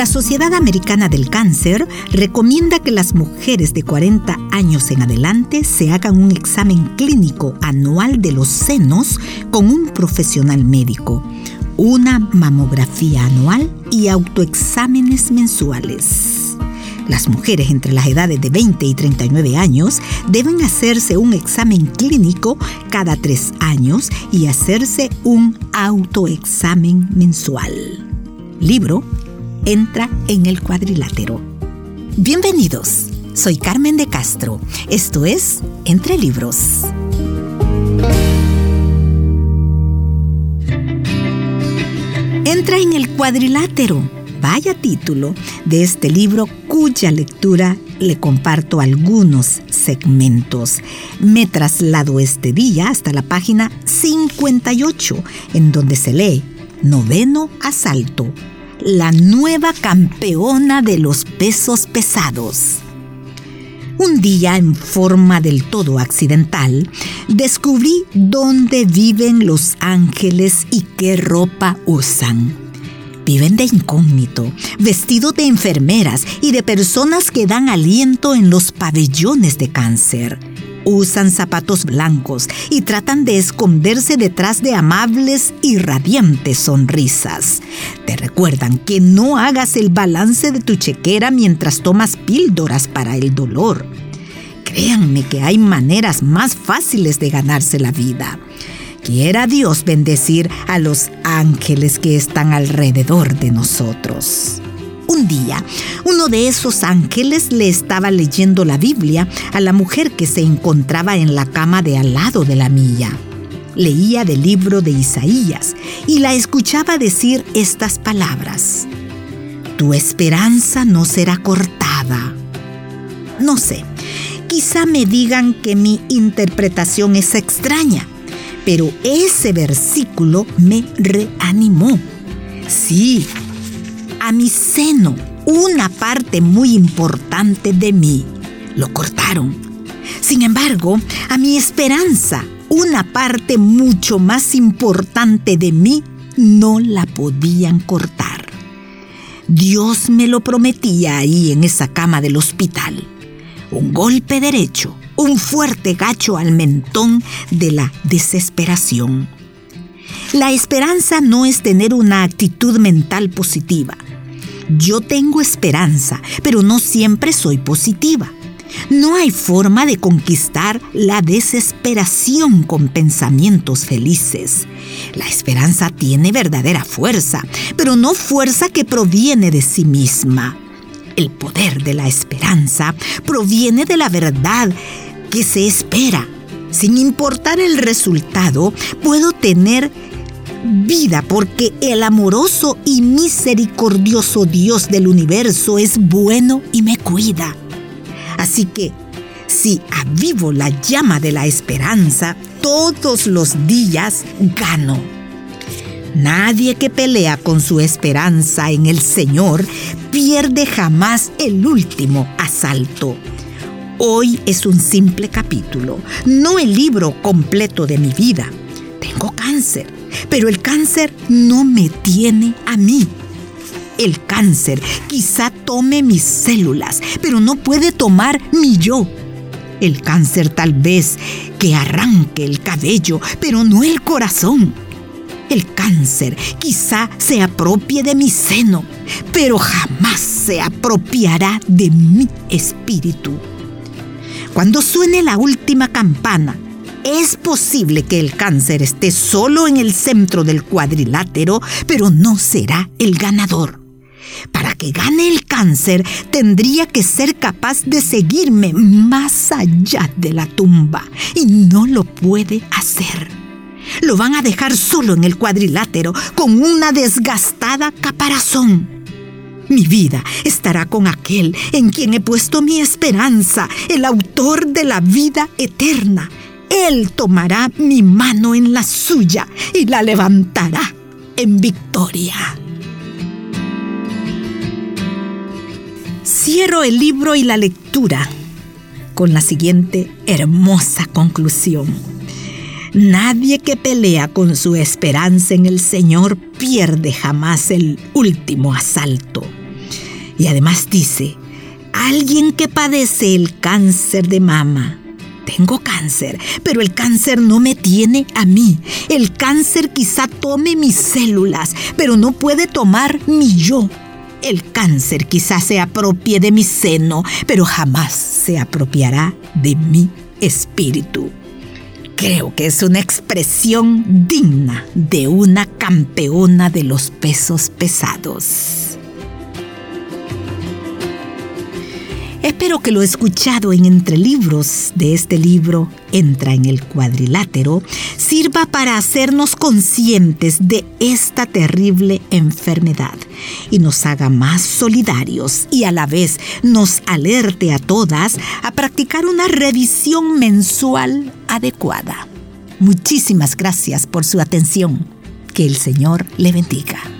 La Sociedad Americana del Cáncer recomienda que las mujeres de 40 años en adelante se hagan un examen clínico anual de los senos con un profesional médico, una mamografía anual y autoexámenes mensuales. Las mujeres entre las edades de 20 y 39 años deben hacerse un examen clínico cada tres años y hacerse un autoexamen mensual. Libro entra en el cuadrilátero. Bienvenidos, soy Carmen de Castro. Esto es Entre Libros. Entra en el cuadrilátero. Vaya título de este libro cuya lectura le comparto algunos segmentos. Me traslado este día hasta la página 58, en donde se lee Noveno Asalto la nueva campeona de los pesos pesados. Un día, en forma del todo accidental, descubrí dónde viven los ángeles y qué ropa usan. Viven de incógnito, vestidos de enfermeras y de personas que dan aliento en los pabellones de cáncer usan zapatos blancos y tratan de esconderse detrás de amables y radiantes sonrisas. Te recuerdan que no hagas el balance de tu chequera mientras tomas píldoras para el dolor. Créanme que hay maneras más fáciles de ganarse la vida. Quiera Dios bendecir a los ángeles que están alrededor de nosotros. Un día, uno de esos ángeles le estaba leyendo la Biblia a la mujer que se encontraba en la cama de al lado de la mía. Leía del libro de Isaías y la escuchaba decir estas palabras. Tu esperanza no será cortada. No sé, quizá me digan que mi interpretación es extraña, pero ese versículo me reanimó. Sí, a mi seno, una parte muy importante de mí. Lo cortaron. Sin embargo, a mi esperanza, una parte mucho más importante de mí, no la podían cortar. Dios me lo prometía ahí en esa cama del hospital. Un golpe derecho, un fuerte gacho al mentón de la desesperación. La esperanza no es tener una actitud mental positiva yo tengo esperanza, pero no siempre soy positiva. No hay forma de conquistar la desesperación con pensamientos felices. La esperanza tiene verdadera fuerza, pero no fuerza que proviene de sí misma. El poder de la esperanza proviene de la verdad que se espera. Sin importar el resultado, puedo tener vida porque el amoroso y misericordioso Dios del universo es bueno y me cuida. Así que, si avivo la llama de la esperanza, todos los días gano. Nadie que pelea con su esperanza en el Señor pierde jamás el último asalto. Hoy es un simple capítulo, no el libro completo de mi vida. Tengo cáncer pero el cáncer no me tiene a mí. El cáncer quizá tome mis células, pero no puede tomar mi yo. El cáncer tal vez que arranque el cabello, pero no el corazón. El cáncer quizá se apropie de mi seno, pero jamás se apropiará de mi espíritu. Cuando suene la última campana, es posible que el cáncer esté solo en el centro del cuadrilátero, pero no será el ganador. Para que gane el cáncer, tendría que ser capaz de seguirme más allá de la tumba, y no lo puede hacer. Lo van a dejar solo en el cuadrilátero, con una desgastada caparazón. Mi vida estará con aquel en quien he puesto mi esperanza, el autor de la vida eterna, él tomará mi mano en la suya y la levantará en victoria. Cierro el libro y la lectura con la siguiente hermosa conclusión. Nadie que pelea con su esperanza en el Señor pierde jamás el último asalto. Y además dice, alguien que padece el cáncer de mama. Tengo cáncer, pero el cáncer no me tiene a mí. El cáncer quizá tome mis células, pero no puede tomar mi yo. El cáncer quizá se apropie de mi seno, pero jamás se apropiará de mi espíritu. Creo que es una expresión digna de una campeona de los pesos pesados. Espero que lo escuchado en entre libros de este libro Entra en el cuadrilátero sirva para hacernos conscientes de esta terrible enfermedad y nos haga más solidarios y a la vez nos alerte a todas a practicar una revisión mensual adecuada. Muchísimas gracias por su atención. Que el Señor le bendiga.